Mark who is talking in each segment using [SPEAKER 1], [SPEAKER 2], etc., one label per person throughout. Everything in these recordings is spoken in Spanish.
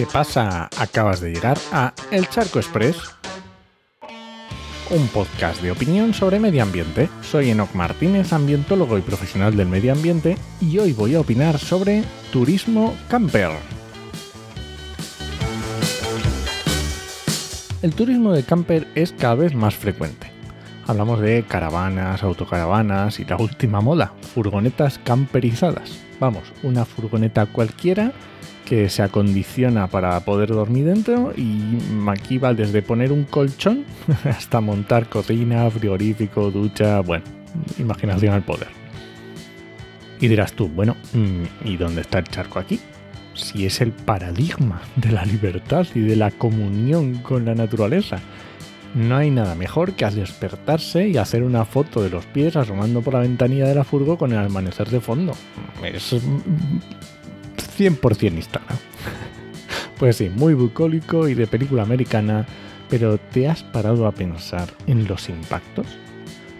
[SPEAKER 1] ¿Qué pasa? Acabas de llegar a El Charco Express, un podcast de opinión sobre medio ambiente. Soy Enoc Martínez, ambientólogo y profesional del medio ambiente, y hoy voy a opinar sobre turismo camper. El turismo de camper es cada vez más frecuente. Hablamos de caravanas, autocaravanas y la última moda, furgonetas camperizadas. Vamos, una furgoneta cualquiera que se acondiciona para poder dormir dentro y aquí va desde poner un colchón hasta montar cocina, frigorífico, ducha, bueno, imaginación al poder. Y dirás tú, bueno, mm, ¿y dónde está el charco aquí? Si es el paradigma de la libertad y de la comunión con la naturaleza. No hay nada mejor que despertarse y hacer una foto de los pies asomando por la ventanilla de la furgo con el amanecer de fondo. Es 100% Instagram. Pues sí, muy bucólico y de película americana, pero ¿te has parado a pensar en los impactos?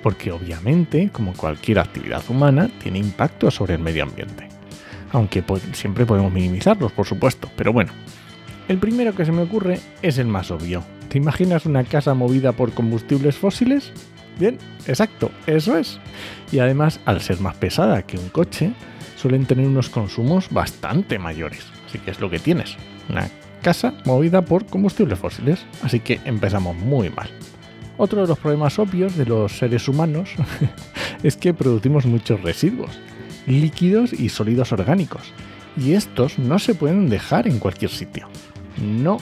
[SPEAKER 1] Porque obviamente, como cualquier actividad humana, tiene impactos sobre el medio ambiente. Aunque siempre podemos minimizarlos, por supuesto, pero bueno. El primero que se me ocurre es el más obvio. ¿Te imaginas una casa movida por combustibles fósiles? Bien, exacto, eso es. Y además, al ser más pesada que un coche, suelen tener unos consumos bastante mayores. Así que es lo que tienes, una casa movida por combustibles fósiles. Así que empezamos muy mal. Otro de los problemas obvios de los seres humanos es que producimos muchos residuos, líquidos y sólidos orgánicos. Y estos no se pueden dejar en cualquier sitio. No,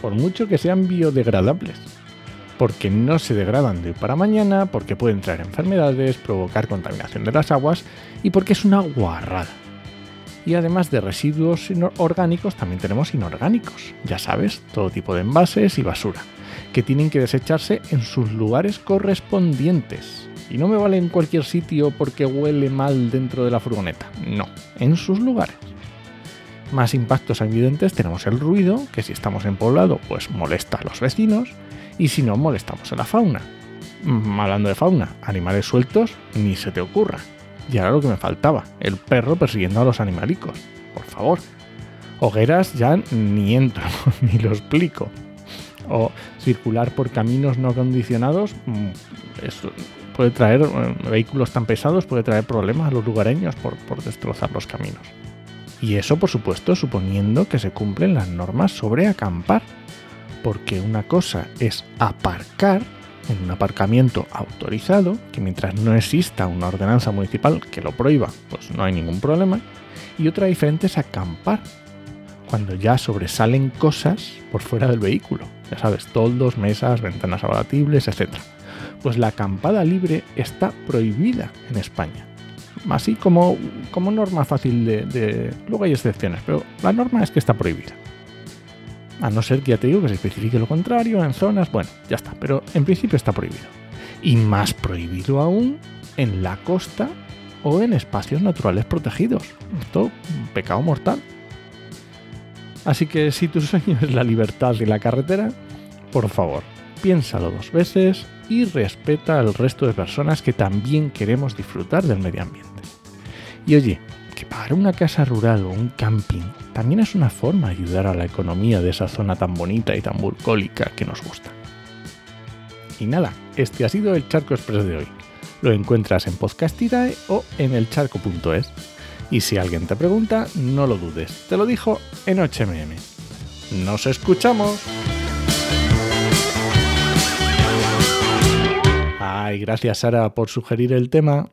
[SPEAKER 1] por mucho que sean biodegradables porque no se degradan de hoy para mañana, porque pueden traer enfermedades, provocar contaminación de las aguas y porque es una guarrada. Y además de residuos orgánicos, también tenemos inorgánicos, ya sabes, todo tipo de envases y basura, que tienen que desecharse en sus lugares correspondientes. Y no me vale en cualquier sitio porque huele mal dentro de la furgoneta, no, en sus lugares. Más impactos evidentes tenemos el ruido, que si estamos en poblado, pues molesta a los vecinos, y si no molestamos a la fauna. Mm, hablando de fauna, animales sueltos, ni se te ocurra. Y ahora lo que me faltaba, el perro persiguiendo a los animalicos. Por favor. Hogueras ya ni entro, ni lo explico. O circular por caminos no acondicionados, mm, eso puede traer, eh, vehículos tan pesados puede traer problemas a los lugareños por, por destrozar los caminos. Y eso, por supuesto, suponiendo que se cumplen las normas sobre acampar porque una cosa es aparcar en un aparcamiento autorizado, que mientras no exista una ordenanza municipal que lo prohíba, pues no hay ningún problema, y otra diferente es acampar, cuando ya sobresalen cosas por fuera del vehículo, ya sabes, toldos, mesas, ventanas abatibles, etc. Pues la acampada libre está prohibida en España. Así como, como norma fácil de, de... Luego hay excepciones, pero la norma es que está prohibida. A no ser que ya te digo que se especifique lo contrario en zonas, bueno, ya está, pero en principio está prohibido. Y más prohibido aún en la costa o en espacios naturales protegidos. Esto pecado mortal. Así que si tu sueño es la libertad y la carretera, por favor, piénsalo dos veces y respeta al resto de personas que también queremos disfrutar del medio ambiente. Y oye, que para una casa rural o un camping también es una forma de ayudar a la economía de esa zona tan bonita y tan bucólica que nos gusta. Y nada, este ha sido el Charco Express de hoy. Lo encuentras en Podcastidae o en elcharco.es. Y si alguien te pregunta, no lo dudes, te lo dijo en HMM. ¡Nos escuchamos! Ay, gracias Sara por sugerir el tema.